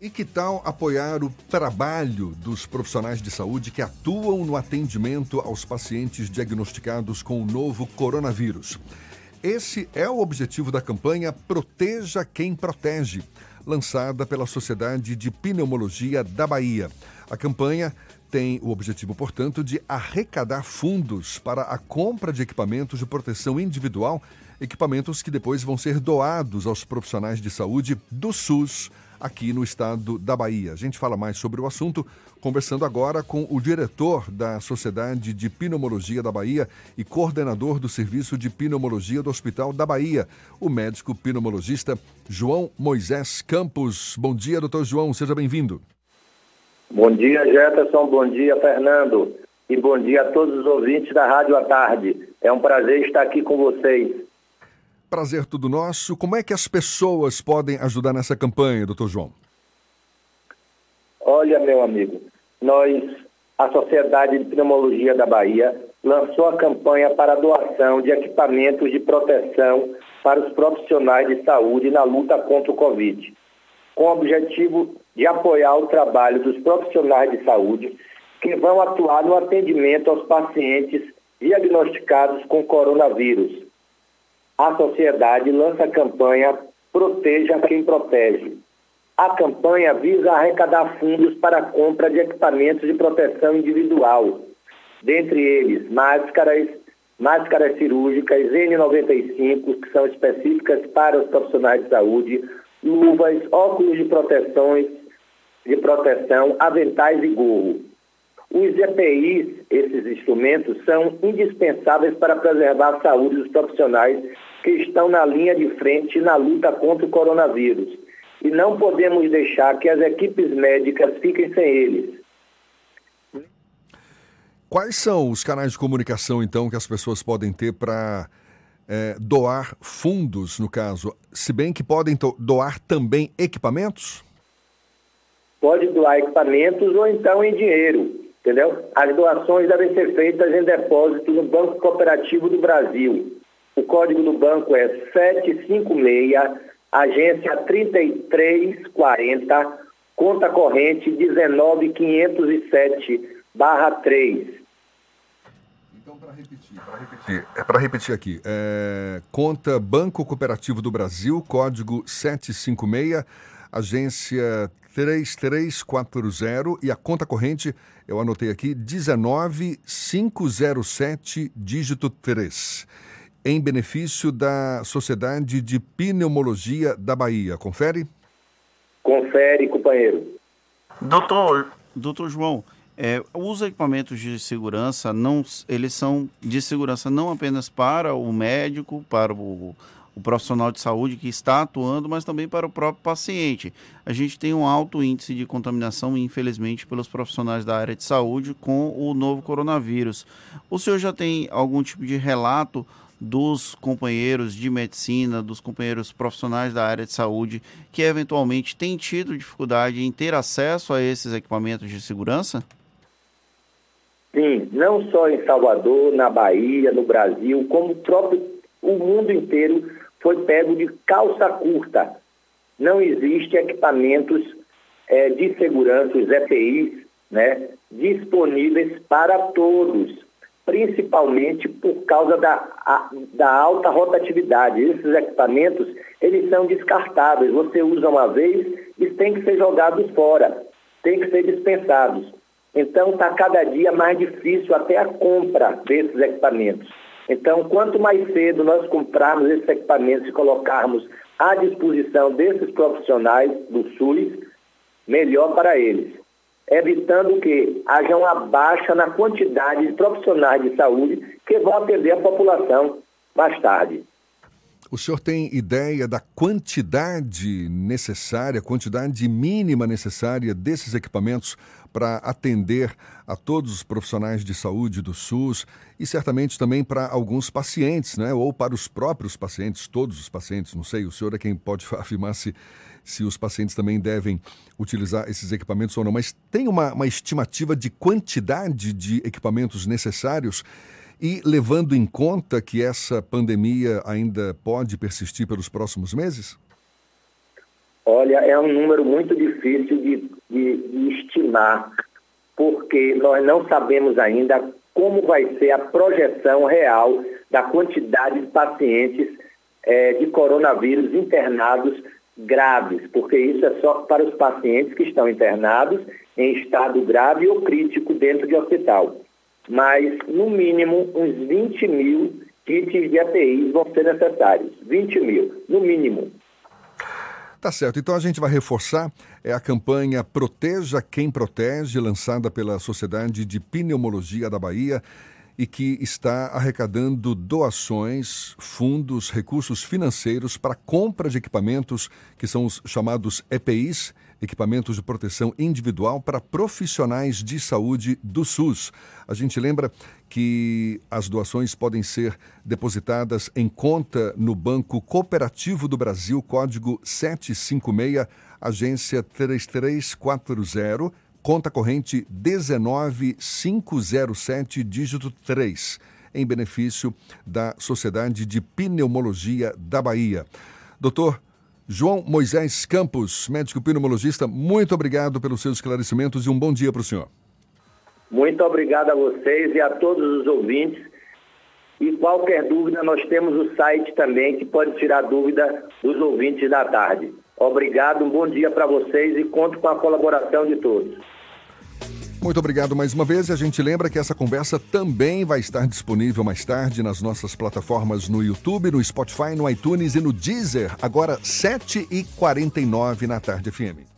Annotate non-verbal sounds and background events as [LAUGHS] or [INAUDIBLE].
E que tal apoiar o trabalho dos profissionais de saúde que atuam no atendimento aos pacientes diagnosticados com o novo coronavírus? Esse é o objetivo da campanha Proteja Quem Protege, lançada pela Sociedade de Pneumologia da Bahia. A campanha tem o objetivo, portanto, de arrecadar fundos para a compra de equipamentos de proteção individual, equipamentos que depois vão ser doados aos profissionais de saúde do SUS aqui no estado da Bahia. A gente fala mais sobre o assunto conversando agora com o diretor da Sociedade de Pneumologia da Bahia e coordenador do Serviço de Pneumologia do Hospital da Bahia, o médico pneumologista João Moisés Campos. Bom dia, doutor João, seja bem-vindo. Bom dia, Jefferson. Bom dia, Fernando. E bom dia a todos os ouvintes da Rádio à Tarde. É um prazer estar aqui com vocês. Prazer tudo nosso. Como é que as pessoas podem ajudar nessa campanha, doutor João? Olha, meu amigo, nós, a Sociedade de Pneumologia da Bahia, lançou a campanha para a doação de equipamentos de proteção para os profissionais de saúde na luta contra o Covid, com o objetivo de apoiar o trabalho dos profissionais de saúde que vão atuar no atendimento aos pacientes diagnosticados com coronavírus a sociedade lança a campanha Proteja quem protege. A campanha visa arrecadar fundos para a compra de equipamentos de proteção individual, dentre eles máscaras, máscaras cirúrgicas N95, que são específicas para os profissionais de saúde, luvas, óculos de proteções, de proteção, aventais e gorro. Os EPIs, esses instrumentos, são indispensáveis para preservar a saúde dos profissionais que estão na linha de frente na luta contra o coronavírus. E não podemos deixar que as equipes médicas fiquem sem eles. Quais são os canais de comunicação, então, que as pessoas podem ter para é, doar fundos, no caso? Se bem que podem doar também equipamentos? Pode doar equipamentos ou então em dinheiro, entendeu? As doações devem ser feitas em depósito no Banco Cooperativo do Brasil. O código do banco é 756, agência 3340, conta corrente 19507, barra 3. Então, para repetir, para repetir, é para repetir aqui, é, conta Banco Cooperativo do Brasil, código 756, agência 3340 e a conta corrente, eu anotei aqui, 19507, dígito 3 em benefício da Sociedade de Pneumologia da Bahia. Confere? Confere, companheiro. Doutor, doutor João, é, os equipamentos de segurança não, eles são de segurança não apenas para o médico, para o, o profissional de saúde que está atuando, mas também para o próprio paciente. A gente tem um alto índice de contaminação, infelizmente, pelos profissionais da área de saúde com o novo coronavírus. O senhor já tem algum tipo de relato dos companheiros de medicina, dos companheiros profissionais da área de saúde que eventualmente têm tido dificuldade em ter acesso a esses equipamentos de segurança? Sim, não só em Salvador, na Bahia, no Brasil, como o próprio o mundo inteiro foi pego de calça curta. Não existe equipamentos é, de segurança, os EPIs, né, disponíveis para todos principalmente por causa da, a, da alta rotatividade. Esses equipamentos, eles são descartáveis. Você usa uma vez e tem que ser jogados fora, tem que ser dispensados. Então, está cada dia mais difícil até a compra desses equipamentos. Então, quanto mais cedo nós comprarmos esses equipamentos e colocarmos à disposição desses profissionais do SUS, melhor para eles evitando que haja uma baixa na quantidade de profissionais de saúde que vão atender a população mais tarde. O senhor tem ideia da quantidade necessária, quantidade mínima necessária desses equipamentos para atender a todos os profissionais de saúde do SUS e certamente também para alguns pacientes, né? ou para os próprios pacientes, todos os pacientes, não sei, o senhor é quem pode [LAUGHS] afirmar se, se os pacientes também devem utilizar esses equipamentos ou não, mas tem uma, uma estimativa de quantidade de equipamentos necessários e levando em conta que essa pandemia ainda pode persistir pelos próximos meses? Olha, é um número muito difícil de, de, de estimar, porque nós não sabemos ainda como vai ser a projeção real da quantidade de pacientes é, de coronavírus internados graves, porque isso é só para os pacientes que estão internados em estado grave ou crítico dentro de hospital. Mas, no mínimo, uns 20 mil kits de ATIs vão ser necessários. 20 mil, no mínimo. Tá certo. Então a gente vai reforçar é a campanha Proteja Quem Protege, lançada pela Sociedade de Pneumologia da Bahia e que está arrecadando doações, fundos, recursos financeiros para compra de equipamentos que são os chamados EPIs, equipamentos de proteção individual para profissionais de saúde do SUS. A gente lembra que as doações podem ser depositadas em conta no Banco Cooperativo do Brasil, código 756, agência 3340 conta corrente 19507, dígito 3, em benefício da Sociedade de Pneumologia da Bahia. Doutor João Moisés Campos, médico pneumologista, muito obrigado pelos seus esclarecimentos e um bom dia para o senhor. Muito obrigado a vocês e a todos os ouvintes. E qualquer dúvida, nós temos o site também que pode tirar dúvida dos ouvintes da tarde. Obrigado, um bom dia para vocês e conto com a colaboração de todos. Muito obrigado mais uma vez a gente lembra que essa conversa também vai estar disponível mais tarde nas nossas plataformas no YouTube, no Spotify, no iTunes e no Deezer, agora 7h49 na tarde FM.